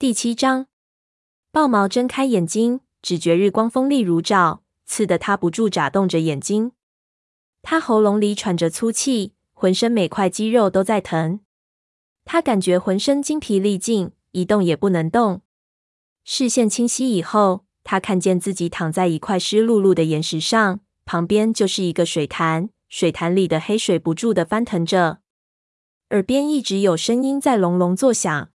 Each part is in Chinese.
第七章，豹毛睁开眼睛，只觉日光锋利如照，刺得他不住眨动着眼睛。他喉咙里喘着粗气，浑身每块肌肉都在疼。他感觉浑身精疲力尽，一动也不能动。视线清晰以后，他看见自己躺在一块湿漉漉的岩石上，旁边就是一个水潭，水潭里的黑水不住地翻腾着，耳边一直有声音在隆隆作响。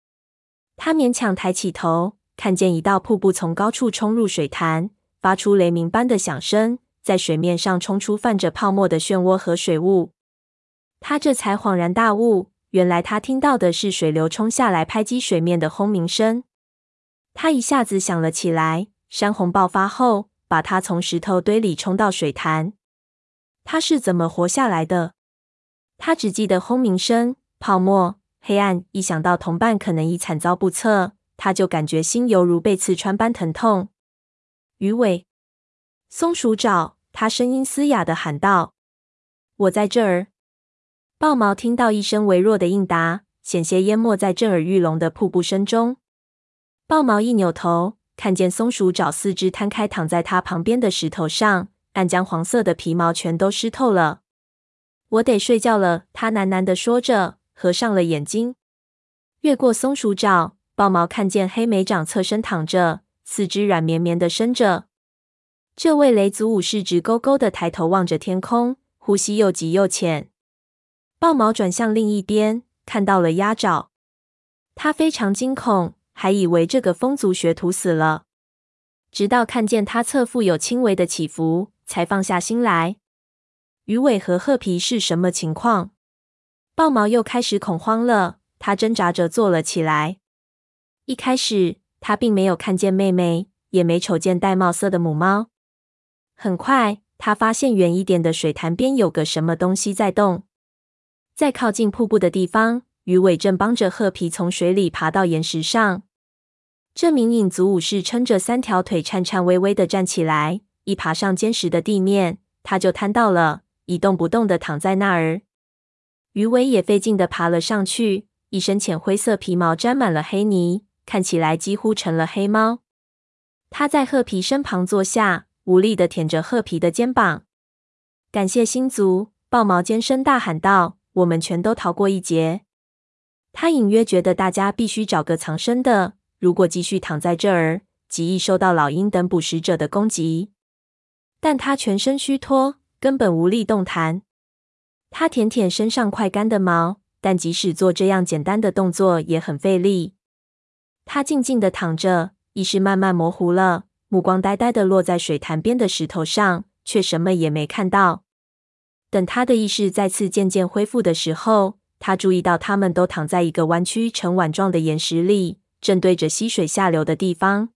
他勉强抬起头，看见一道瀑布从高处冲入水潭，发出雷鸣般的响声，在水面上冲出泛着泡沫的漩涡和水雾。他这才恍然大悟，原来他听到的是水流冲下来拍击水面的轰鸣声。他一下子想了起来：山洪爆发后，把他从石头堆里冲到水潭，他是怎么活下来的？他只记得轰鸣声、泡沫。黑暗，一想到同伴可能已惨遭不测，他就感觉心犹如被刺穿般疼痛。鱼尾，松鼠爪，他声音嘶哑的喊道：“我在这儿。”豹毛听到一声微弱的应答，险些淹没在震耳欲聋的瀑布声中。豹毛一扭头，看见松鼠爪四肢摊开躺在他旁边的石头上，暗将黄色的皮毛全都湿透了。我得睡觉了，他喃喃的说着。合上了眼睛，越过松鼠爪，豹毛看见黑莓长侧身躺着，四肢软绵绵的伸着。这位雷族武士直勾勾的抬头望着天空，呼吸又急又浅。豹毛转向另一边，看到了鸭爪，他非常惊恐，还以为这个风族学徒死了，直到看见他侧腹有轻微的起伏，才放下心来。鱼尾和褐皮是什么情况？豹毛又开始恐慌了，他挣扎着坐了起来。一开始，他并没有看见妹妹，也没瞅见玳瑁色的母猫。很快，他发现远一点的水潭边有个什么东西在动。在靠近瀑布的地方，鱼尾正帮着褐皮从水里爬到岩石上。这名影族武士撑着三条腿，颤颤巍巍地站起来。一爬上坚实的地面，他就瘫倒了，一动不动地躺在那儿。鱼尾也费劲地爬了上去，一身浅灰色皮毛沾满了黑泥，看起来几乎成了黑猫。他在褐皮身旁坐下，无力地舔着褐皮的肩膀。感谢星族，豹毛尖声大喊道：“我们全都逃过一劫。”他隐约觉得大家必须找个藏身的，如果继续躺在这儿，极易受到老鹰等捕食者的攻击。但他全身虚脱，根本无力动弹。他舔舔身上快干的毛，但即使做这样简单的动作也很费力。他静静地躺着，意识慢慢模糊了，目光呆呆地落在水潭边的石头上，却什么也没看到。等他的意识再次渐渐恢复的时候，他注意到他们都躺在一个弯曲成碗状的岩石里，正对着溪水下流的地方。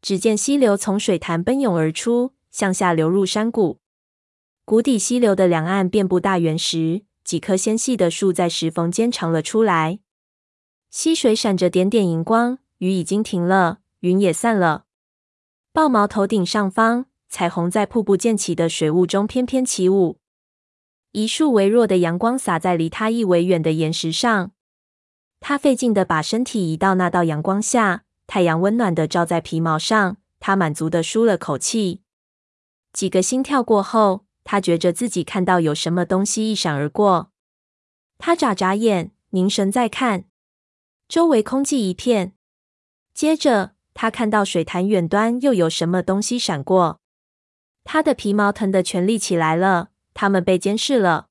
只见溪流从水潭奔涌而出，向下流入山谷。谷底溪流的两岸遍布大圆石，几棵纤细的树在石缝间长了出来。溪水闪着点点银光，雨已经停了，云也散了。豹毛头顶上方，彩虹在瀑布溅起的水雾中翩翩起舞。一束微弱的阳光洒在离他一围远的岩石上，他费劲地把身体移到那道阳光下，太阳温暖地照在皮毛上，他满足地舒了口气。几个心跳过后，他觉着自己看到有什么东西一闪而过，他眨眨眼，凝神在看，周围空寂一片。接着，他看到水潭远端又有什么东西闪过，他的皮毛疼得全立起来了。他们被监视了。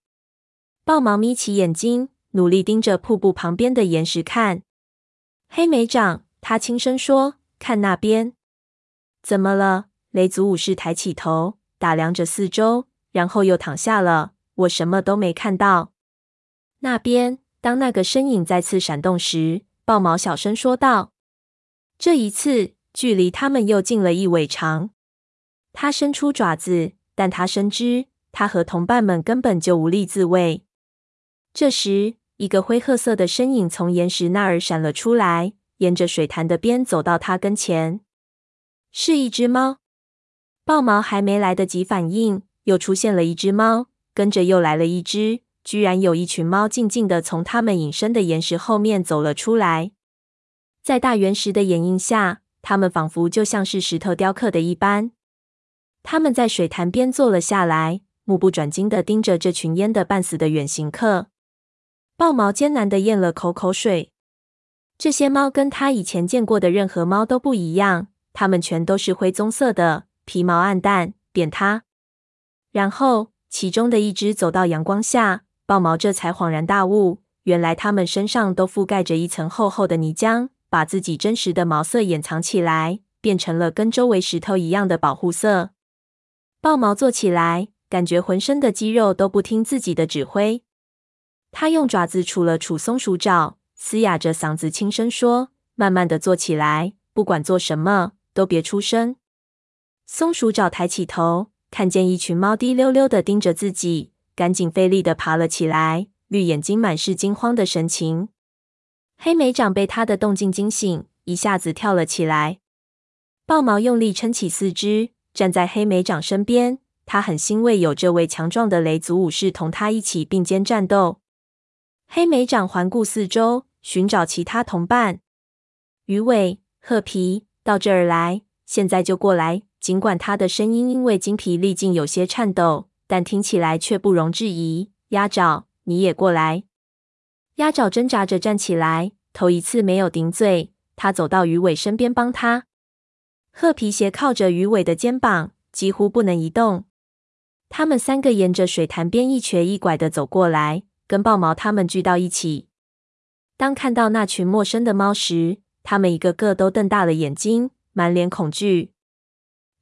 豹毛眯起眼睛，努力盯着瀑布旁边的岩石看。黑莓长，他轻声说：“看那边。”怎么了？雷族武士抬起头，打量着四周。然后又躺下了。我什么都没看到。那边，当那个身影再次闪动时，豹毛小声说道：“这一次，距离他们又近了一尾长。”他伸出爪子，但他深知，他和同伴们根本就无力自卫。这时，一个灰褐色的身影从岩石那儿闪了出来，沿着水潭的边走到他跟前。是一只猫。豹毛还没来得及反应。又出现了一只猫，跟着又来了一只，居然有一群猫静静地从他们隐身的岩石后面走了出来。在大原石的掩映下，他们仿佛就像是石头雕刻的一般。他们在水潭边坐了下来，目不转睛地盯着这群淹得半死的远行客。豹毛艰难地咽了口口水。这些猫跟他以前见过的任何猫都不一样，它们全都是灰棕色的，皮毛暗淡、扁塌。然后，其中的一只走到阳光下，豹毛这才恍然大悟，原来它们身上都覆盖着一层厚厚的泥浆。把自己真实的毛色掩藏起来，变成了跟周围石头一样的保护色。豹毛坐起来，感觉浑身的肌肉都不听自己的指挥。他用爪子杵了杵松鼠爪，嘶哑着嗓子轻声说：“慢慢的坐起来，不管做什么，都别出声。”松鼠爪抬起头，看见一群猫滴溜溜的盯着自己，赶紧费力的爬了起来，绿眼睛满是惊慌的神情。黑莓长被他的动静惊醒，一下子跳了起来。豹毛用力撑起四肢，站在黑莓长身边。他很欣慰有这位强壮的雷族武士同他一起并肩战斗。黑莓长环顾四周，寻找其他同伴。鱼尾、褐皮，到这儿来，现在就过来。尽管他的声音因为精疲力尽有些颤抖，但听起来却不容置疑。鸭爪，你也过来。鸭爪挣扎着站起来，头一次没有顶嘴。他走到鱼尾身边帮他。褐皮鞋靠着鱼尾的肩膀，几乎不能移动。他们三个沿着水潭边一瘸一拐地走过来，跟豹毛他们聚到一起。当看到那群陌生的猫时，他们一个个都瞪大了眼睛，满脸恐惧。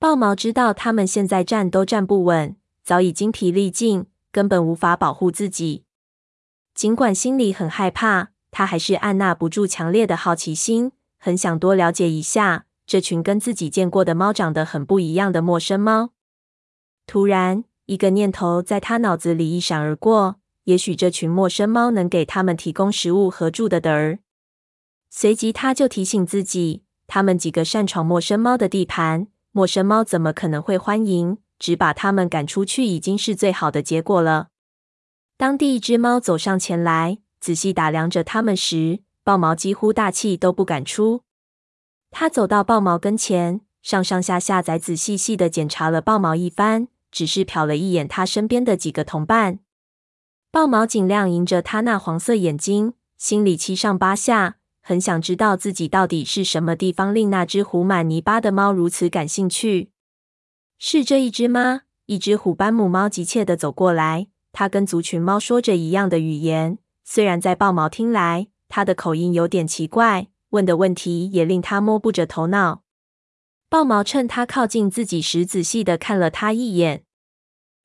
豹毛知道他们现在站都站不稳，早已精疲力尽，根本无法保护自己。尽管心里很害怕，他还是按捺不住强烈的好奇心，很想多了解一下这群跟自己见过的猫长得很不一样的陌生猫。突然，一个念头在他脑子里一闪而过：也许这群陌生猫能给他们提供食物和住的地儿。随即，他就提醒自己：他们几个擅闯陌生猫的地盘，陌生猫怎么可能会欢迎？只把他们赶出去，已经是最好的结果了。当第一只猫走上前来，仔细打量着它们时，豹毛几乎大气都不敢出。他走到豹毛跟前，上上下下仔仔细细的检查了豹毛一番，只是瞟了一眼他身边的几个同伴。豹毛尽量迎着他那黄色眼睛，心里七上八下，很想知道自己到底是什么地方令那只糊满泥巴的猫如此感兴趣。是这一只吗？一只虎斑母猫急切的走过来。它跟族群猫说着一样的语言，虽然在豹毛听来，它的口音有点奇怪，问的问题也令他摸不着头脑。豹毛趁它靠近自己时，仔细的看了它一眼，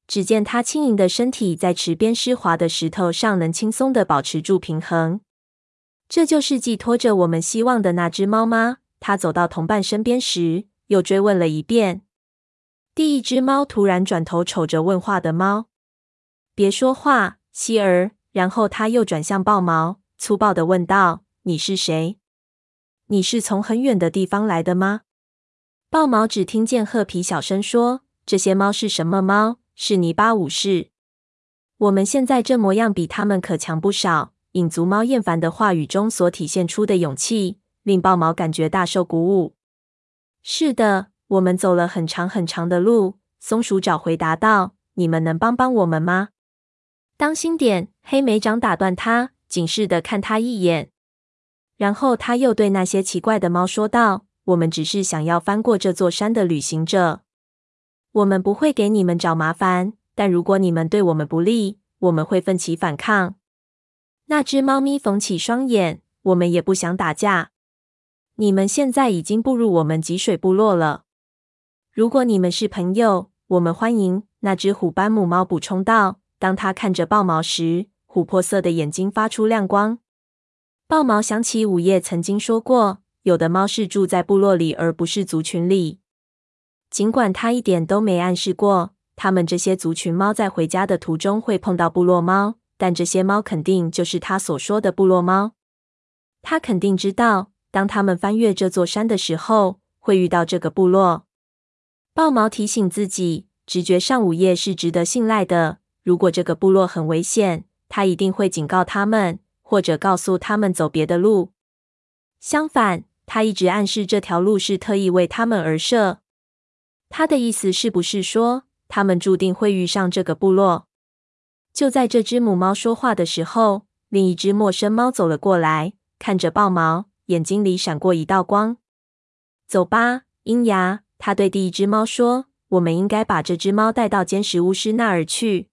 只见它轻盈的身体在池边湿滑的石头上能轻松的保持住平衡。这就是寄托着我们希望的那只猫吗？他走到同伴身边时，又追问了一遍。第一只猫突然转头瞅着问话的猫。别说话，希儿。然后他又转向豹毛，粗暴地问道：“你是谁？你是从很远的地方来的吗？”豹毛只听见褐皮小声说：“这些猫是什么猫？是泥巴武士。我们现在这模样，比他们可强不少。”影族猫厌烦的话语中所体现出的勇气，令豹毛感觉大受鼓舞。“是的，我们走了很长很长的路。”松鼠爪回答道：“你们能帮帮我们吗？”当心点！黑莓长打断他，警示地看他一眼。然后他又对那些奇怪的猫说道：“我们只是想要翻过这座山的旅行者，我们不会给你们找麻烦。但如果你们对我们不利，我们会奋起反抗。”那只猫咪缝起双眼：“我们也不想打架。你们现在已经步入我们脊水部落了。如果你们是朋友，我们欢迎。”那只虎斑母猫补充道。当它看着豹毛时，琥珀色的眼睛发出亮光。豹毛想起午夜曾经说过，有的猫是住在部落里，而不是族群里。尽管他一点都没暗示过，他们这些族群猫在回家的途中会碰到部落猫，但这些猫肯定就是他所说的部落猫。他肯定知道，当他们翻越这座山的时候，会遇到这个部落。豹毛提醒自己，直觉上午夜是值得信赖的。如果这个部落很危险，他一定会警告他们，或者告诉他们走别的路。相反，他一直暗示这条路是特意为他们而设。他的意思是不是说，他们注定会遇上这个部落？就在这只母猫说话的时候，另一只陌生猫走了过来，看着豹毛，眼睛里闪过一道光。走吧，鹰牙，他对第一只猫说：“我们应该把这只猫带到监视巫师那儿去。”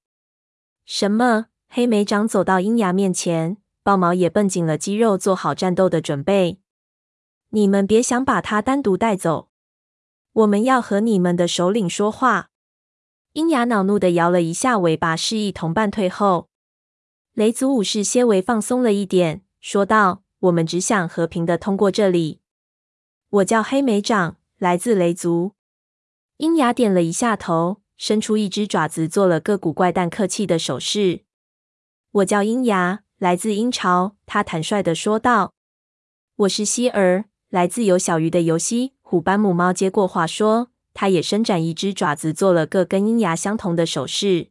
什么？黑莓长走到鹰牙面前，豹毛也绷紧了肌肉，做好战斗的准备。你们别想把它单独带走，我们要和你们的首领说话。鹰牙恼怒地摇了一下尾巴，示意同伴退后。雷族武士些微放松了一点，说道：“我们只想和平的通过这里。”我叫黑莓长，来自雷族。鹰牙点了一下头，伸出一只爪子，做了个古怪但客气的手势。我叫鹰牙，来自鹰巢。他坦率地说道：“我是希儿，来自有小鱼的游戏。”虎斑母猫接过话说。他也伸展一只爪子，做了个跟鹰牙相同的手势。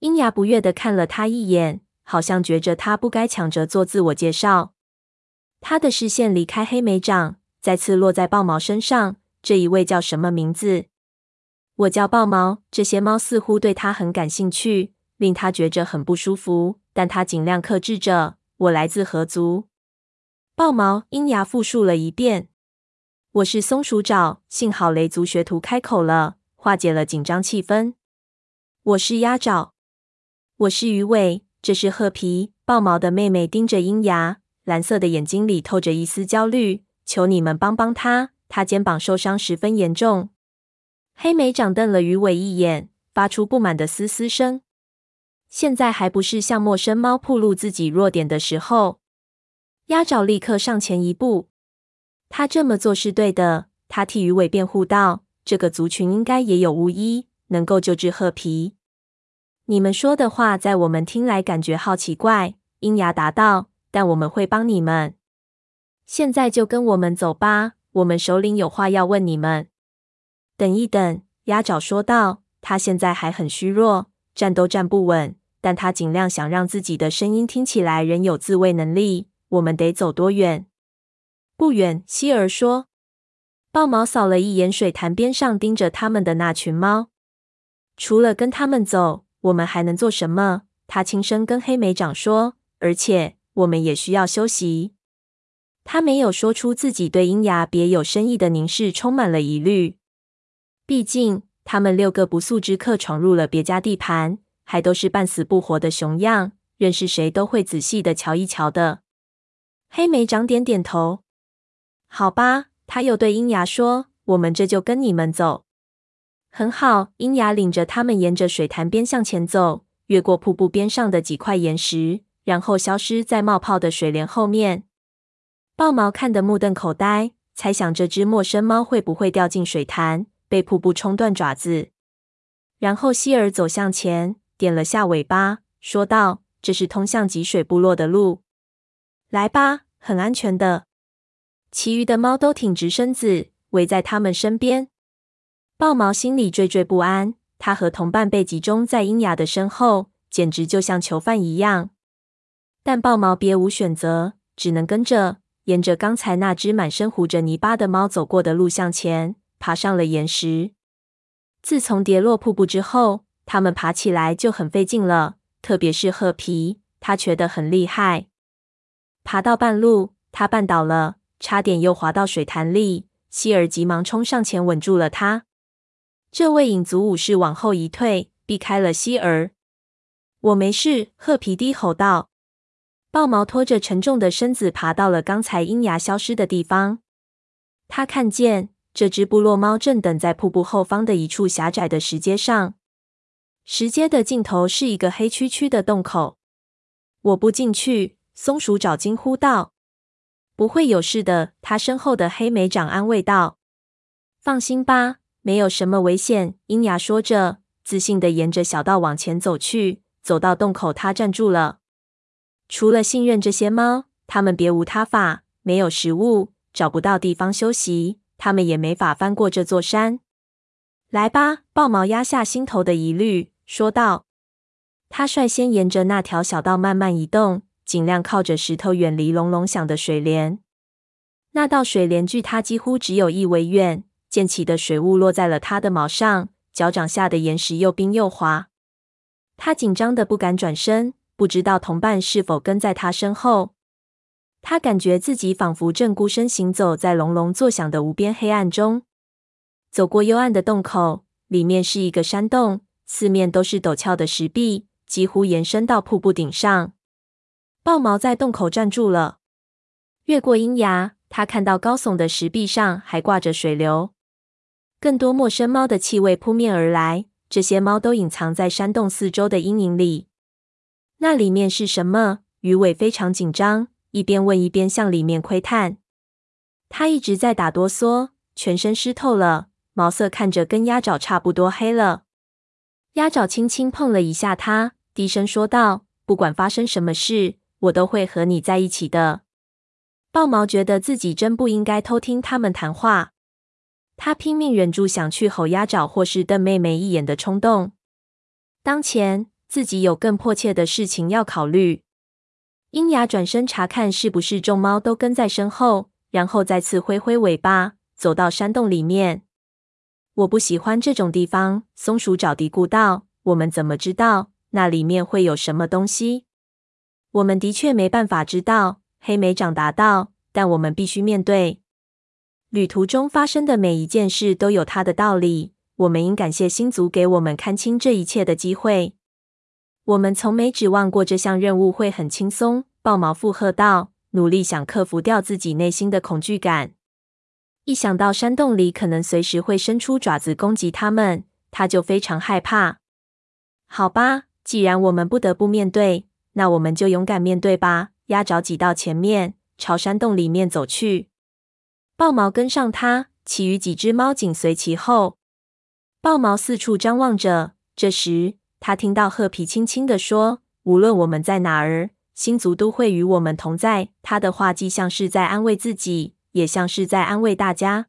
鹰牙不悦地看了他一眼，好像觉着他不该抢着做自我介绍。他的视线离开黑莓掌，再次落在豹毛身上。这一位叫什么名字？我叫豹毛。这些猫似乎对他很感兴趣，令他觉着很不舒服。但他尽量克制着。我来自何族？豹毛。鹰牙复述了一遍。我是松鼠爪，幸好雷族学徒开口了，化解了紧张气氛。我是鸭爪，我是鱼尾，这是褐皮。豹毛的妹妹盯着鹰牙，蓝色的眼睛里透着一丝焦虑。求你们帮帮他，他肩膀受伤十分严重。黑莓长瞪了鱼尾一眼，发出不满的嘶嘶声。现在还不是向陌生猫暴露自己弱点的时候。鸭爪立刻上前一步。他这么做是对的，他替鱼尾辩护道：“这个族群应该也有巫医，能够救治褐皮。”你们说的话在我们听来感觉好奇怪，鹰牙答道：“但我们会帮你们。现在就跟我们走吧，我们首领有话要问你们。”等一等，鸭爪说道：“他现在还很虚弱，站都站不稳，但他尽量想让自己的声音听起来仍有自卫能力。我们得走多远？”不远，希儿说。豹毛扫了一眼水潭边上盯着他们的那群猫，除了跟他们走，我们还能做什么？他轻声跟黑莓长说。而且，我们也需要休息。他没有说出自己对鹰牙别有深意的凝视充满了疑虑。毕竟，他们六个不速之客闯入了别家地盘，还都是半死不活的熊样，认识谁都会仔细的瞧一瞧的。黑莓长点点头。好吧，他又对鹰牙说：“我们这就跟你们走。”很好，鹰牙领着他们沿着水潭边向前走，越过瀑布边上的几块岩石，然后消失在冒泡的水帘后面。豹毛看得目瞪口呆，猜想这只陌生猫会不会掉进水潭，被瀑布冲断爪子。然后希尔走向前，点了下尾巴，说道：“这是通向脊水部落的路，来吧，很安全的。”其余的猫都挺直身子，围在他们身边。豹毛心里惴惴不安，他和同伴被集中在鹰牙的身后，简直就像囚犯一样。但豹毛别无选择，只能跟着，沿着刚才那只满身糊着泥巴的猫走过的路向前，爬上了岩石。自从跌落瀑布之后，他们爬起来就很费劲了，特别是褐皮，他瘸得很厉害。爬到半路，他绊倒了。差点又滑到水潭里，希尔急忙冲上前稳住了他。这位影族武士往后一退，避开了希尔。我没事，褐皮低吼道。豹毛拖着沉重的身子爬到了刚才鹰牙消失的地方。他看见这只部落猫正等在瀑布后方的一处狭窄的石阶上，石阶的尽头是一个黑黢黢的洞口。我不进去，松鼠爪惊呼道。不会有事的，他身后的黑莓长安慰道：“放心吧，没有什么危险。”鹰牙说着，自信的沿着小道往前走去。走到洞口，他站住了。除了信任这些猫，他们别无他法。没有食物，找不到地方休息，他们也没法翻过这座山。来吧，豹毛压下心头的疑虑，说道。他率先沿着那条小道慢慢移动。尽量靠着石头远离隆隆响的水帘。那道水帘距他几乎只有一围远，溅起的水雾落在了他的毛上，脚掌下的岩石又冰又滑。他紧张的不敢转身，不知道同伴是否跟在他身后。他感觉自己仿佛正孤身行走在隆隆作响的无边黑暗中。走过幽暗的洞口，里面是一个山洞，四面都是陡峭的石壁，几乎延伸到瀑布顶上。豹毛在洞口站住了，越过阴崖。他看到高耸的石壁上还挂着水流，更多陌生猫的气味扑面而来。这些猫都隐藏在山洞四周的阴影里。那里面是什么？鱼尾非常紧张，一边问一边向里面窥探。他一直在打哆嗦，全身湿透了，毛色看着跟鸭爪差不多黑了。鸭爪轻轻碰了一下他，低声说道：“不管发生什么事，我都会和你在一起的。”豹毛觉得自己真不应该偷听他们谈话，他拼命忍住想去吼鸭爪或是瞪妹妹一眼的冲动。当前自己有更迫切的事情要考虑。鹰牙转身查看是不是众猫都跟在身后，然后再次挥挥尾巴，走到山洞里面。我不喜欢这种地方，松鼠爪嘀咕道：“我们怎么知道那里面会有什么东西？我们的确没办法知道。”黑莓长答道：“但我们必须面对旅途中发生的每一件事，都有它的道理。我们应感谢星族给我们看清这一切的机会。我们从没指望过这项任务会很轻松。”豹毛附和道，努力想克服掉自己内心的恐惧感。一想到山洞里可能随时会伸出爪子攻击他们，他就非常害怕。好吧，既然我们不得不面对，那我们就勇敢面对吧。鸭爪挤到前面，朝山洞里面走去。豹毛跟上他，其余几只猫紧随其后。豹毛四处张望着。这时，他听到褐皮轻轻地说：“无论我们在哪儿，星族都会与我们同在。”他的话既像是在安慰自己，也像是在安慰大家。